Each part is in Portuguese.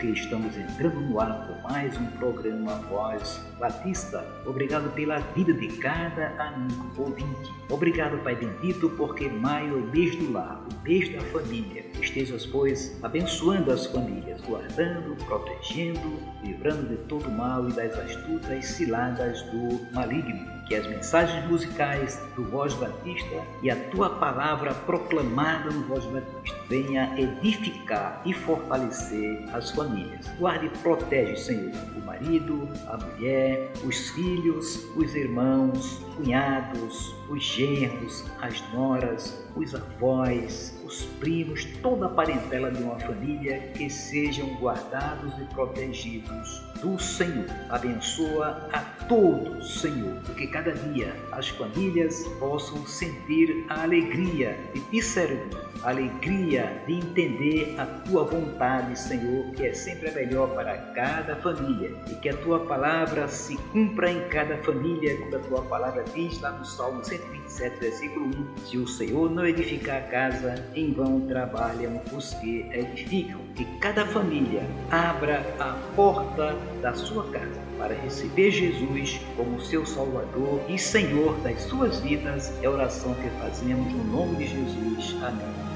Porque estamos entrando no ar com mais um programa Voz Batista. Obrigado pela vida de cada amigo ouvinte. Obrigado, Pai bendito, porque maio é o mês do lar, o mês da família. Estejas, pois, abençoando as famílias, guardando, protegendo, livrando de todo mal e das astutas ciladas do maligno que as mensagens musicais do Voz Batista e a tua palavra proclamada no Voz Batista venha edificar e fortalecer as famílias. Guarde e protege, Senhor, o marido, a mulher, os filhos, os irmãos, cunhados, os genros, as noras, os avós, os primos, toda a parentela de uma família que sejam guardados e protegidos do Senhor. Abençoa a todos, Senhor, porque cada dia as famílias possam sentir a alegria de te servir, a alegria de entender a tua vontade, Senhor, que é sempre a melhor para cada família e que a tua palavra se cumpra em cada família, como a tua palavra diz lá no Salmo 127, versículo 1: Se o Senhor não edificar a casa, em vão trabalham os que edificam. Que cada família abra a porta da sua casa para receber Jesus como seu Salvador e Senhor das suas vidas. É a oração que fazemos no nome de Jesus. Amém.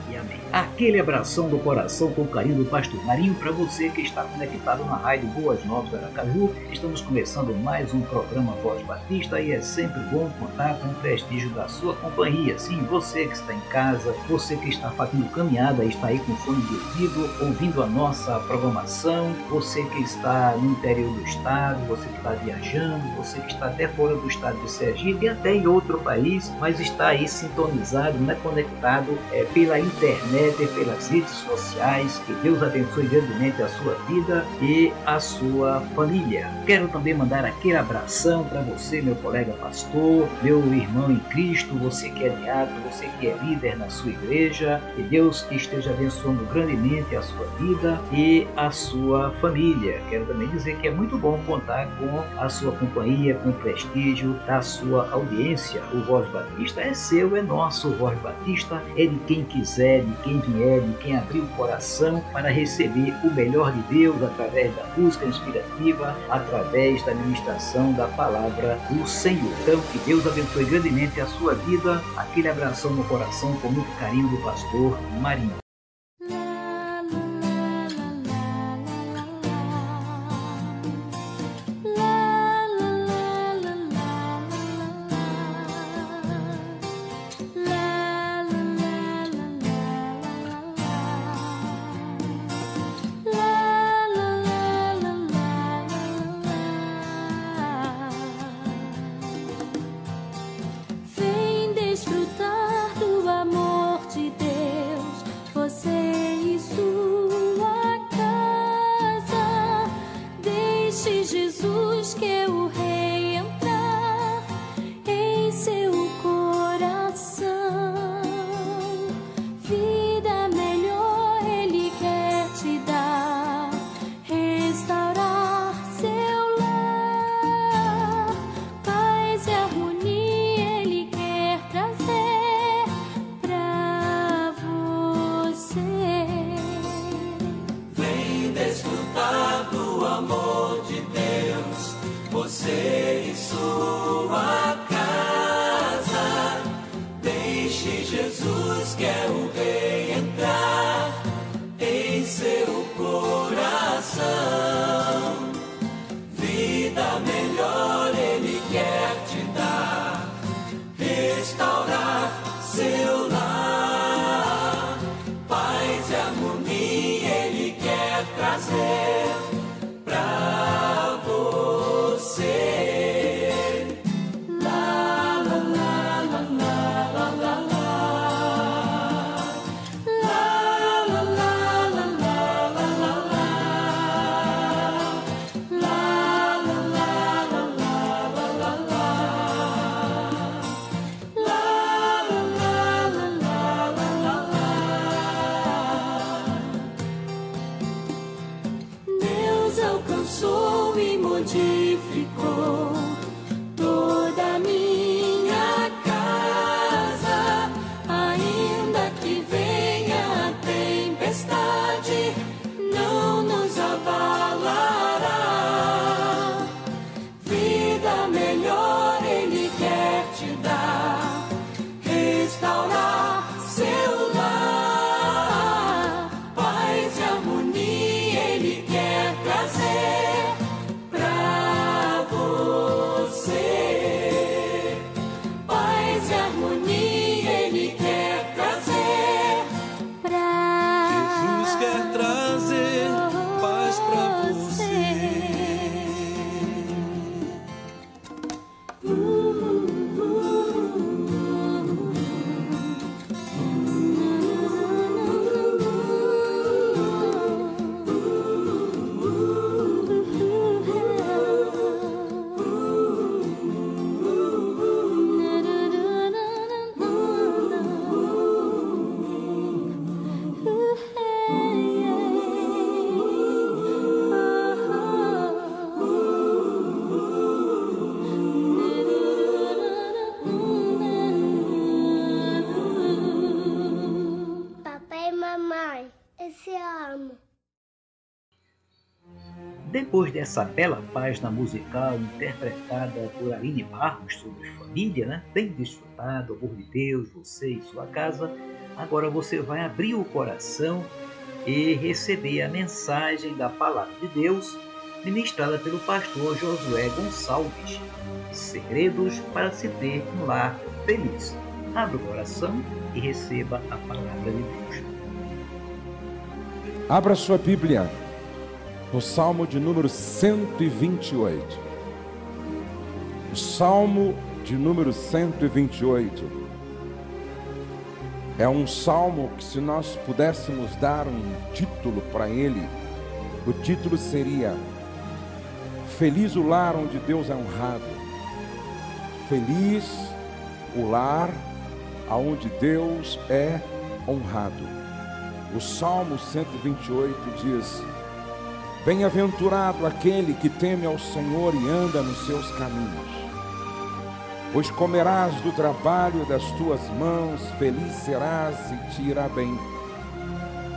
Aquele abração do coração com carinho do Pastor Marinho para você que está conectado na rádio Boas Novas Aracaju. Estamos começando mais um programa Voz Batista e é sempre bom contar com o prestígio da sua companhia. Sim, você que está em casa, você que está fazendo caminhada e está aí com fone de ouvido, ouvindo a nossa programação, você que está no interior do estado, você que está viajando, você que está até fora do estado de Sergipe e até em outro país, mas está aí sintonizado, né, conectado é, pela internet e pelas redes sociais. Que Deus abençoe grandemente a sua vida e a sua família. Quero também mandar aquele abração para você, meu colega pastor, meu irmão em Cristo, você que é diácono, você que é líder na sua igreja. Que Deus esteja abençoando grandemente a sua vida e a sua família. Quero também dizer que é muito bom contar com a sua companhia, com o prestígio da sua audiência. O Voz Batista é seu, é nosso. O Voz Batista é de quem quiser de quem vier, de quem abrir o coração para receber o melhor de Deus através da música inspirativa, através da ministração da palavra do Senhor. Então, que Deus abençoe grandemente a sua vida. Aquele abração no coração com muito carinho do pastor Marinho. Cristo. Ayúdame. Depois dessa bela página musical interpretada por Aline Barros sobre família, né? bem desfrutado, amor de Deus, você e sua casa, agora você vai abrir o coração e receber a mensagem da Palavra de Deus ministrada pelo pastor Josué Gonçalves. Segredos para se ter um lar feliz. Abra o coração e receba a Palavra de Deus. Abra sua Bíblia no Salmo de número 128. O Salmo de número 128 é um salmo que, se nós pudéssemos dar um título para ele, o título seria Feliz o lar onde Deus é honrado. Feliz o lar aonde Deus é honrado. O Salmo 128 diz: Bem-aventurado aquele que teme ao Senhor e anda nos seus caminhos. Pois comerás do trabalho das tuas mãos, feliz serás e te irá bem.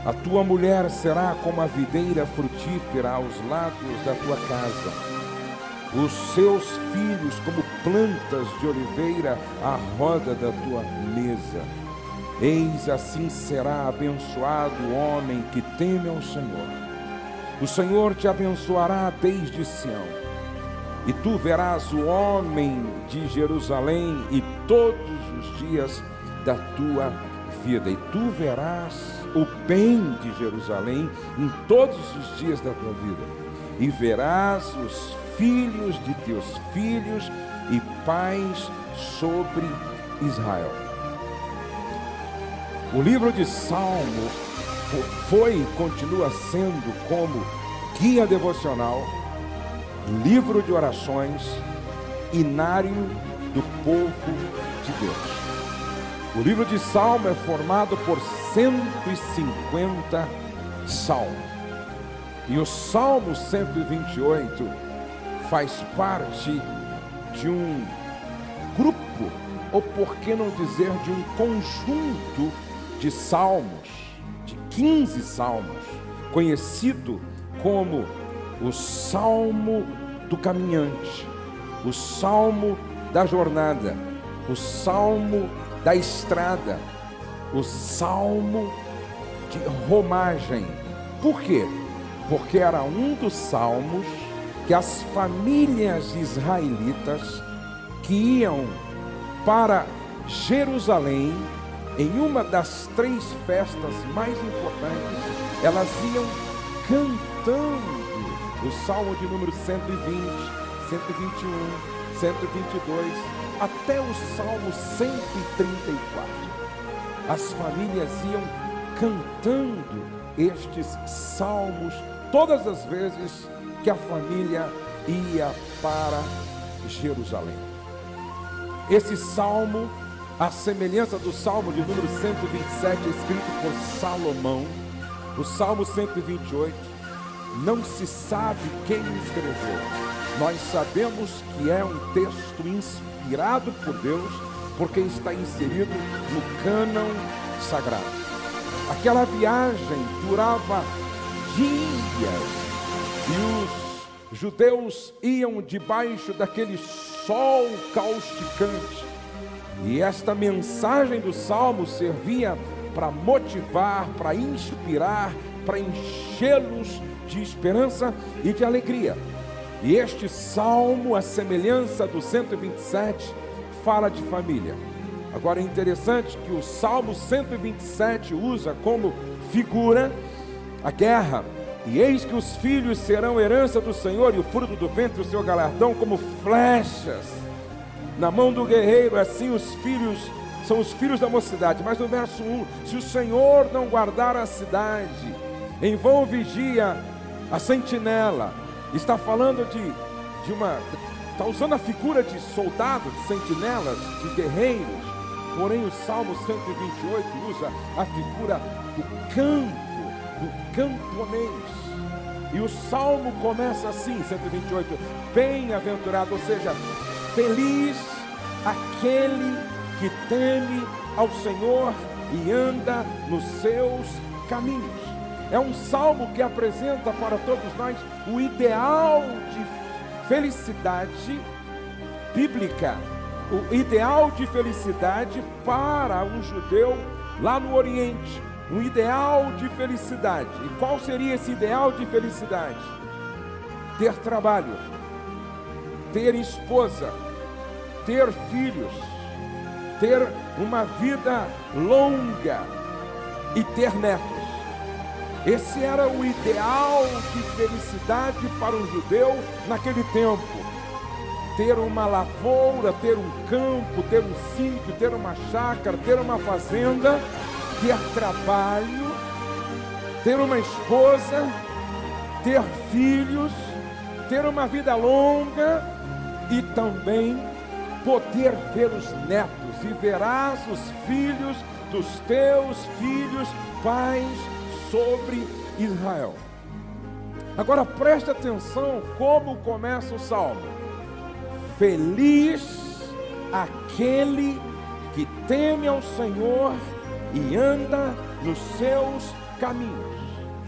A tua mulher será como a videira frutífera aos lados da tua casa. Os seus filhos como plantas de oliveira à roda da tua mesa. Eis assim será abençoado o homem que teme ao Senhor. O Senhor te abençoará desde Sião, e tu verás o homem de Jerusalém e todos os dias da tua vida, e tu verás o bem de Jerusalém em todos os dias da tua vida, e verás os filhos de teus filhos e pais sobre Israel. O livro de Salmo foi e continua sendo como guia devocional, livro de orações, inário do povo de Deus. O livro de Salmo é formado por 150 salmos. E o Salmo 128 faz parte de um grupo, ou por que não dizer de um conjunto de salmos 15 salmos, conhecido como o Salmo do Caminhante, o Salmo da Jornada, o Salmo da Estrada, o Salmo de Romagem. Por quê? Porque era um dos salmos que as famílias israelitas que iam para Jerusalém em uma das três festas mais importantes, elas iam cantando o Salmo de número 120, 121, 122, até o Salmo 134. As famílias iam cantando estes salmos todas as vezes que a família ia para Jerusalém. Esse salmo a semelhança do Salmo de número 127, escrito por Salomão, o Salmo 128, não se sabe quem escreveu. Nós sabemos que é um texto inspirado por Deus, porque está inserido no cânon sagrado. Aquela viagem durava dias e os judeus iam debaixo daquele sol causticante. E esta mensagem do salmo servia para motivar, para inspirar, para enchê-los de esperança e de alegria. E este salmo, a semelhança do 127, fala de família. Agora é interessante que o Salmo 127 usa como figura a guerra. E eis que os filhos serão herança do Senhor e o fruto do ventre o seu galardão como flechas na mão do guerreiro, assim os filhos são os filhos da mocidade. Mas no verso 1, se o Senhor não guardar a cidade, em vão vigia a sentinela. Está falando de, de uma. Está usando a figura de soldados, de sentinelas, de guerreiros. Porém, o Salmo 128 usa a figura do campo, do camponês. E o salmo começa assim, 128, bem-aventurado, ou seja, feliz aquele que teme ao Senhor e anda nos seus caminhos. É um salmo que apresenta para todos nós o ideal de felicidade bíblica o ideal de felicidade para um judeu lá no Oriente. Um ideal de felicidade. E qual seria esse ideal de felicidade? Ter trabalho, ter esposa, ter filhos, ter uma vida longa e ter netos. Esse era o ideal de felicidade para um judeu naquele tempo ter uma lavoura, ter um campo, ter um sítio, ter uma chácara, ter uma fazenda, ter trabalho, ter uma esposa, ter filhos, ter uma vida longa e também poder ver os netos, e verás os filhos dos teus filhos, pais sobre Israel. Agora preste atenção como começa o salmo. Feliz aquele que teme ao Senhor e anda nos seus caminhos.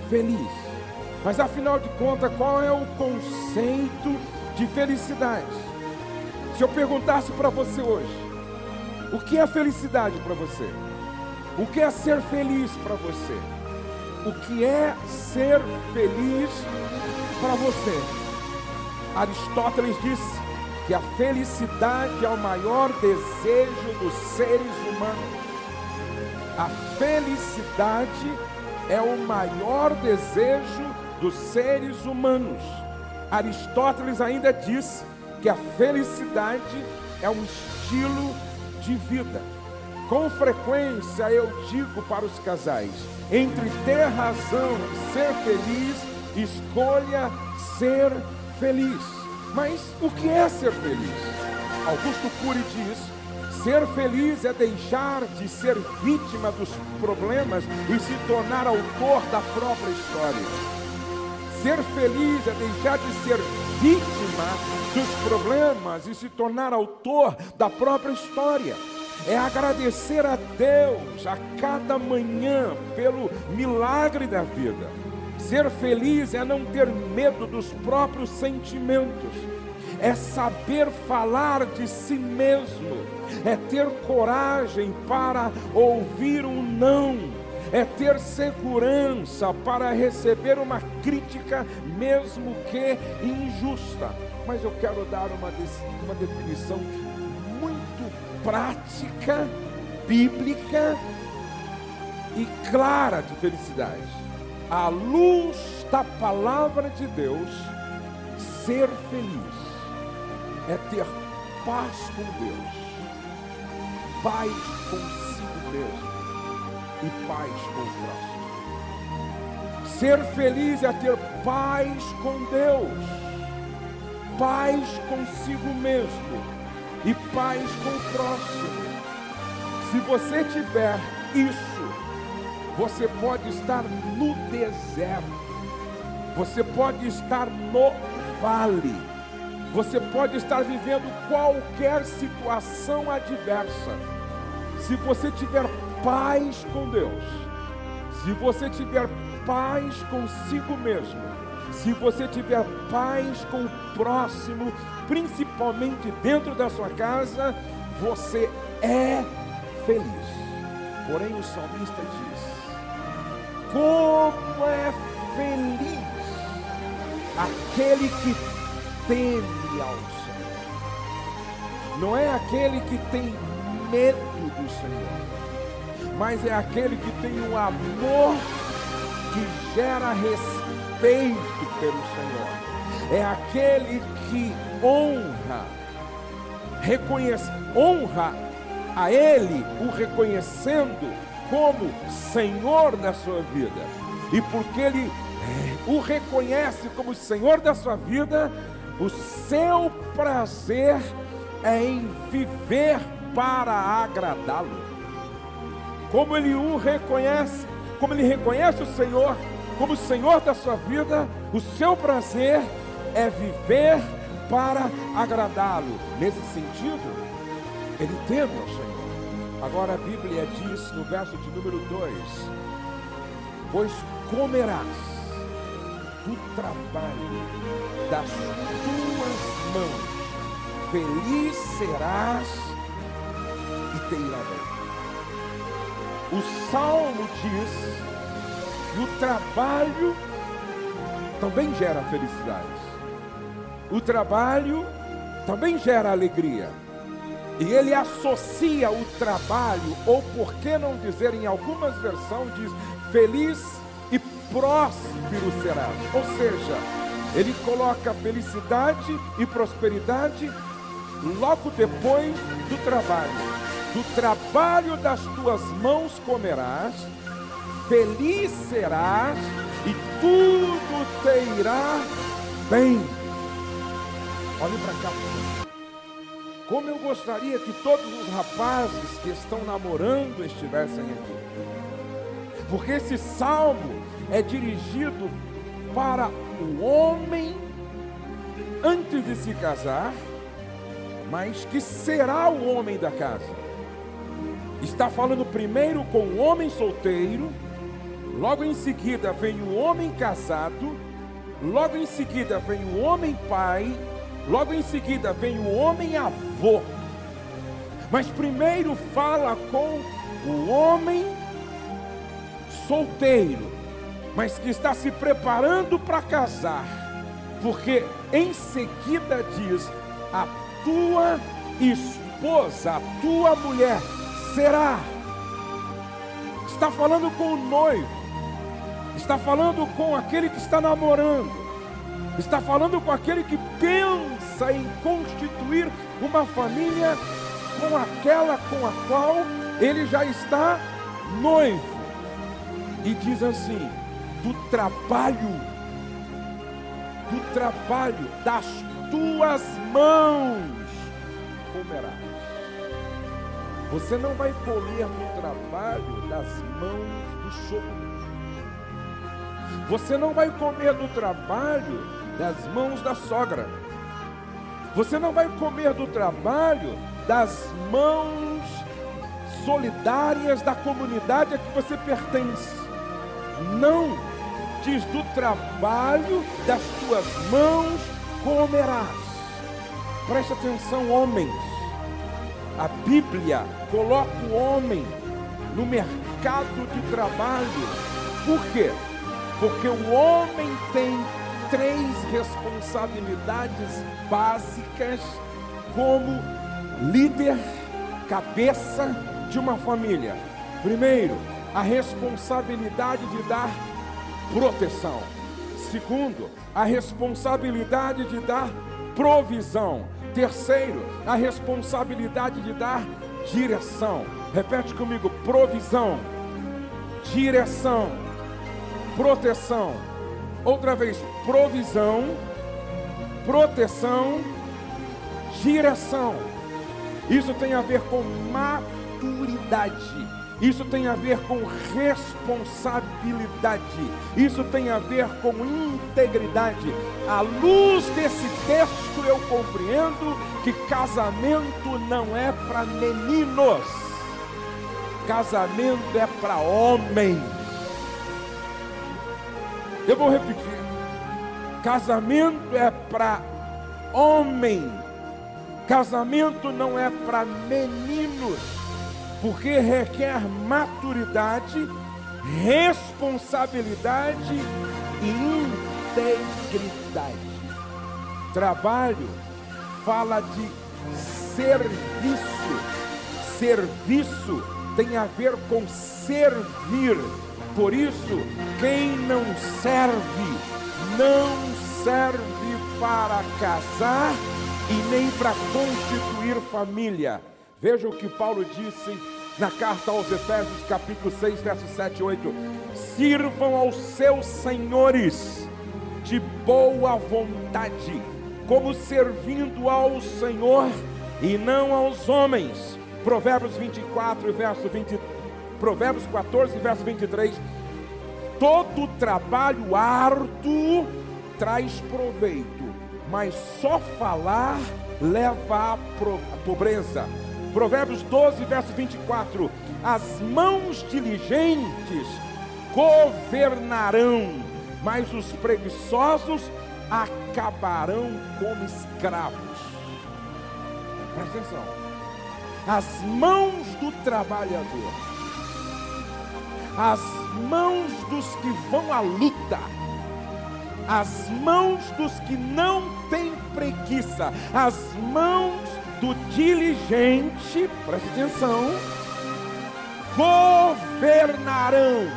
Feliz. Mas afinal de contas, qual é o conceito de felicidade? Se eu perguntasse para você hoje, o que é felicidade para você? O que é ser feliz para você? O que é ser feliz para você? Aristóteles disse que a felicidade é o maior desejo dos seres humanos. A felicidade é o maior desejo dos seres humanos. Aristóteles ainda disse que a felicidade é um estilo de vida. Com frequência eu digo para os casais: entre ter razão e ser feliz, escolha ser feliz. Mas o que é ser feliz? Augusto Cury diz: ser feliz é deixar de ser vítima dos problemas e se tornar autor da própria história. Ser feliz é deixar de ser vítima dos problemas e se tornar autor da própria história. É agradecer a Deus a cada manhã pelo milagre da vida. Ser feliz é não ter medo dos próprios sentimentos, é saber falar de si mesmo, é ter coragem para ouvir um não, é ter segurança para receber uma crítica, mesmo que injusta. Mas eu quero dar uma, uma definição muito prática, bíblica e clara de felicidade à luz da palavra de Deus, ser feliz é ter paz com Deus, paz consigo mesmo e paz com o próximo. Ser feliz é ter paz com Deus, paz consigo mesmo e paz com o próximo. Se você tiver isso, você pode estar no deserto, você pode estar no vale, você pode estar vivendo qualquer situação adversa. Se você tiver paz com Deus, se você tiver paz consigo mesmo se você tiver paz com o próximo, principalmente dentro da sua casa, você é feliz. Porém, o salmista diz: Como é feliz aquele que teme ao Senhor. Não é aquele que tem medo do Senhor, mas é aquele que tem um amor que gera respeito pelo Senhor. É aquele que honra, reconhece, honra a Ele, o reconhecendo como Senhor da sua vida. E porque Ele o reconhece como Senhor da sua vida, o seu prazer é em viver para agradá-lo. Como ele o reconhece, como ele reconhece o Senhor como Senhor da sua vida, o seu prazer é viver para agradá-lo. Nesse sentido, ele teme ao Senhor. Agora a Bíblia diz no verso de número 2: Pois comerás do trabalho das tuas mãos, feliz serás e te irá bem. O salmo diz que o trabalho também gera felicidade. O trabalho também gera alegria. E ele associa o trabalho, ou por que não dizer em algumas versões, diz feliz próspero serás. Ou seja, ele coloca felicidade e prosperidade logo depois do trabalho. Do trabalho das tuas mãos comerás, feliz serás e tudo te irá bem. Olhe para cá. Como eu gostaria que todos os rapazes que estão namorando estivessem aqui. Porque esse salmo é dirigido para o homem antes de se casar, mas que será o homem da casa. Está falando primeiro com o homem solteiro, logo em seguida vem o homem casado, logo em seguida vem o homem pai, logo em seguida vem o homem avô. Mas primeiro fala com o homem solteiro, mas que está se preparando para casar, porque em seguida diz: a tua esposa, a tua mulher será. Está falando com o noivo, está falando com aquele que está namorando, está falando com aquele que pensa em constituir uma família com aquela com a qual ele já está noivo. E diz assim: do trabalho, do trabalho das tuas mãos comerás. Você não vai comer no trabalho das mãos do sogro. Você não vai comer do trabalho das mãos da sogra. Você não vai comer do trabalho das mãos solidárias da comunidade a que você pertence. Não diz: do trabalho das tuas mãos comerás. Preste atenção, homens. A Bíblia coloca o homem no mercado de trabalho. Por quê? Porque o homem tem três responsabilidades básicas como líder, cabeça de uma família. Primeiro, a responsabilidade de dar proteção. Segundo, a responsabilidade de dar provisão. Terceiro, a responsabilidade de dar direção. Repete comigo: provisão, direção, proteção. Outra vez, provisão, proteção, direção. Isso tem a ver com maturidade isso tem a ver com responsabilidade. Isso tem a ver com integridade. À luz desse texto, eu compreendo que casamento não é para meninos, casamento é para homens. Eu vou repetir. Casamento é para homem. Casamento não é para meninos, porque requer maturidade, responsabilidade e integridade. Trabalho fala de serviço. Serviço tem a ver com servir. Por isso, quem não serve, não serve para casar e nem para constituir família. Veja o que Paulo disse na carta aos Efésios, capítulo 6, versos 7 e 8: Sirvam aos seus senhores de boa vontade, como servindo ao Senhor e não aos homens. Provérbios 24, verso 20, Provérbios 14, verso 23. Todo trabalho árduo traz proveito, mas só falar leva à pobreza. Provérbios 12, verso 24: As mãos diligentes governarão, mas os preguiçosos acabarão como escravos. Presta atenção. As mãos do trabalhador, as mãos dos que vão à luta, as mãos dos que não têm preguiça, as mãos do diligente, preste atenção, governarão.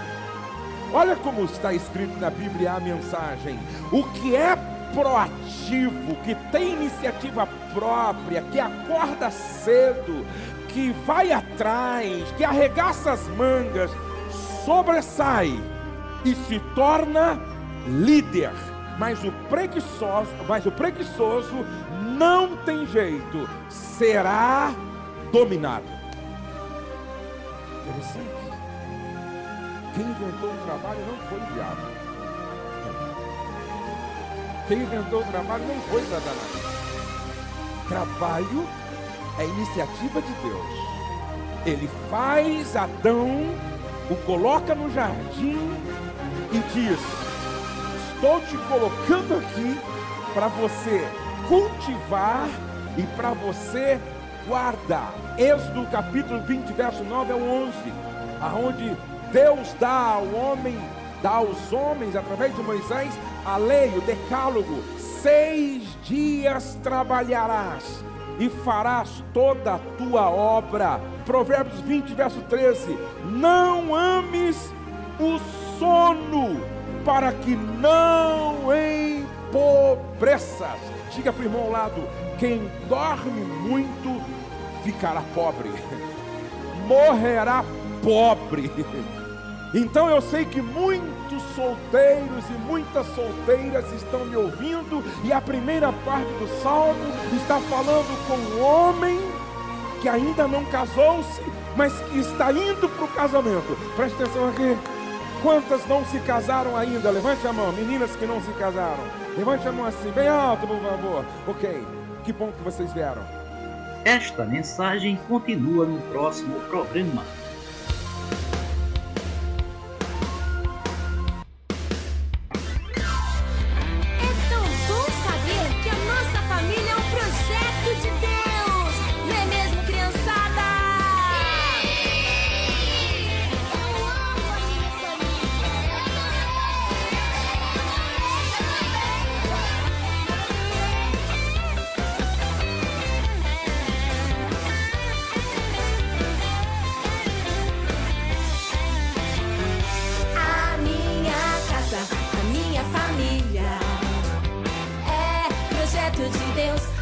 Olha como está escrito na Bíblia a mensagem: o que é proativo, que tem iniciativa própria, que acorda cedo, que vai atrás, que arregaça as mangas, sobressai e se torna líder. Mas o preguiçoso, mas o preguiçoso não tem jeito, será dominado. Interessante. Quem inventou o trabalho não foi o diabo. Quem inventou o trabalho não foi Satanás. Trabalho é iniciativa de Deus. Ele faz Adão, o coloca no jardim e diz: Estou te colocando aqui para você cultivar e para você guardar. Êxodo capítulo 20, verso 9 ao 11, aonde Deus dá ao homem, dá aos homens através de Moisés a lei, o decálogo. Seis dias trabalharás e farás toda a tua obra. Provérbios 20, verso 13. Não ames o sono, para que não empobreças. Diga para o irmão ao lado: quem dorme muito ficará pobre, morrerá pobre. Então eu sei que muitos solteiros e muitas solteiras estão me ouvindo, e a primeira parte do salmo está falando com um homem que ainda não casou-se, mas que está indo para o casamento. Preste atenção aqui. Quantas não se casaram ainda? Levante a mão, meninas que não se casaram. Levante a mão assim, bem alto, por favor. Ok, que bom que vocês vieram. Esta mensagem continua no próximo programa. de Deus.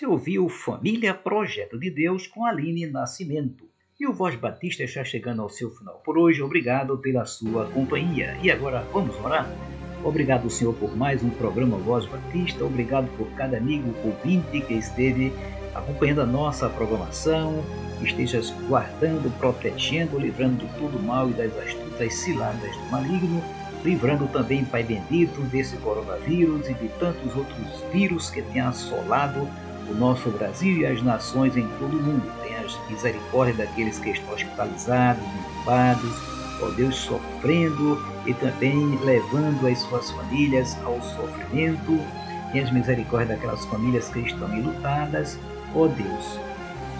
Você ouviu Família Projeto de Deus com Aline Nascimento. E o Voz Batista está chegando ao seu final por hoje. Obrigado pela sua companhia. E agora vamos orar? Obrigado, Senhor, por mais um programa Voz Batista. Obrigado por cada amigo ouvinte que esteve acompanhando a nossa programação. Estejas guardando, protegendo, livrando de todo mal e das astutas ciladas do maligno livrando também, Pai bendito, desse coronavírus e de tantos outros vírus que têm assolado o nosso Brasil e as nações em todo o mundo. Tenha misericórdia daqueles que estão hospitalizados, intubados, ó Deus, sofrendo e também levando as suas famílias ao sofrimento. Tenha misericórdia daquelas famílias que estão enlutadas, ó Deus.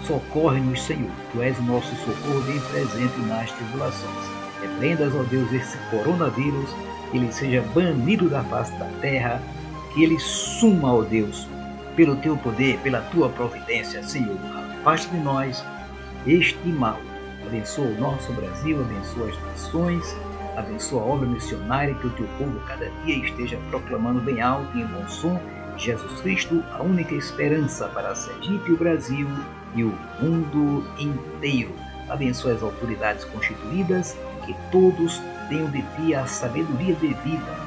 Socorre-nos, Senhor, Tu és o nosso socorro bem presente nas tribulações. Repreendas, ó Deus, esse coronavírus, que ele seja banido da face da terra, que ele suma, ó Deus, pelo teu poder, pela tua providência, Senhor. Afaste de nós este mal. Abençoa o nosso Brasil, abençoa as nações, abençoa a obra missionária, que o teu povo cada dia esteja proclamando bem alto e em bom som Jesus Cristo, a única esperança para Sergipe, o Brasil e o mundo inteiro. Abençoa as autoridades constituídas, que todos tenham de ti a sabedoria devida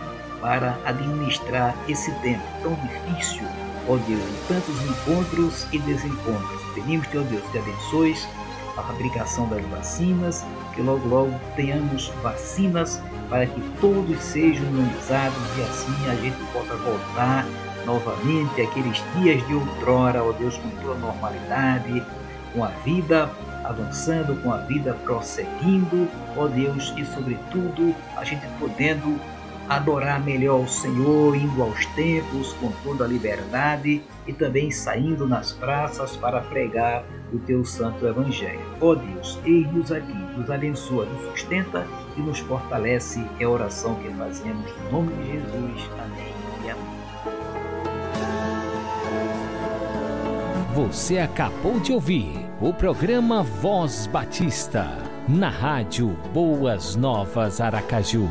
para administrar esse tempo tão difícil ó Deus, de tantos encontros e desencontros. Pedimos-te, ó Deus, que abençoes a fabricação das vacinas, que logo logo tenhamos vacinas para que todos sejam imunizados e assim a gente possa voltar novamente aqueles dias de outrora, ó Deus, com toda normalidade, com a vida avançando, com a vida prosseguindo, ó Deus, e sobretudo a gente podendo adorar melhor o Senhor, indo aos templos com toda a liberdade e também saindo nas praças para pregar o teu santo evangelho. Ó oh Deus, eis-nos aqui, nos abençoa, nos sustenta e nos fortalece. É a oração que fazemos no nome de Jesus. Amém e amém. Você acabou de ouvir o programa Voz Batista, na rádio Boas Novas Aracaju.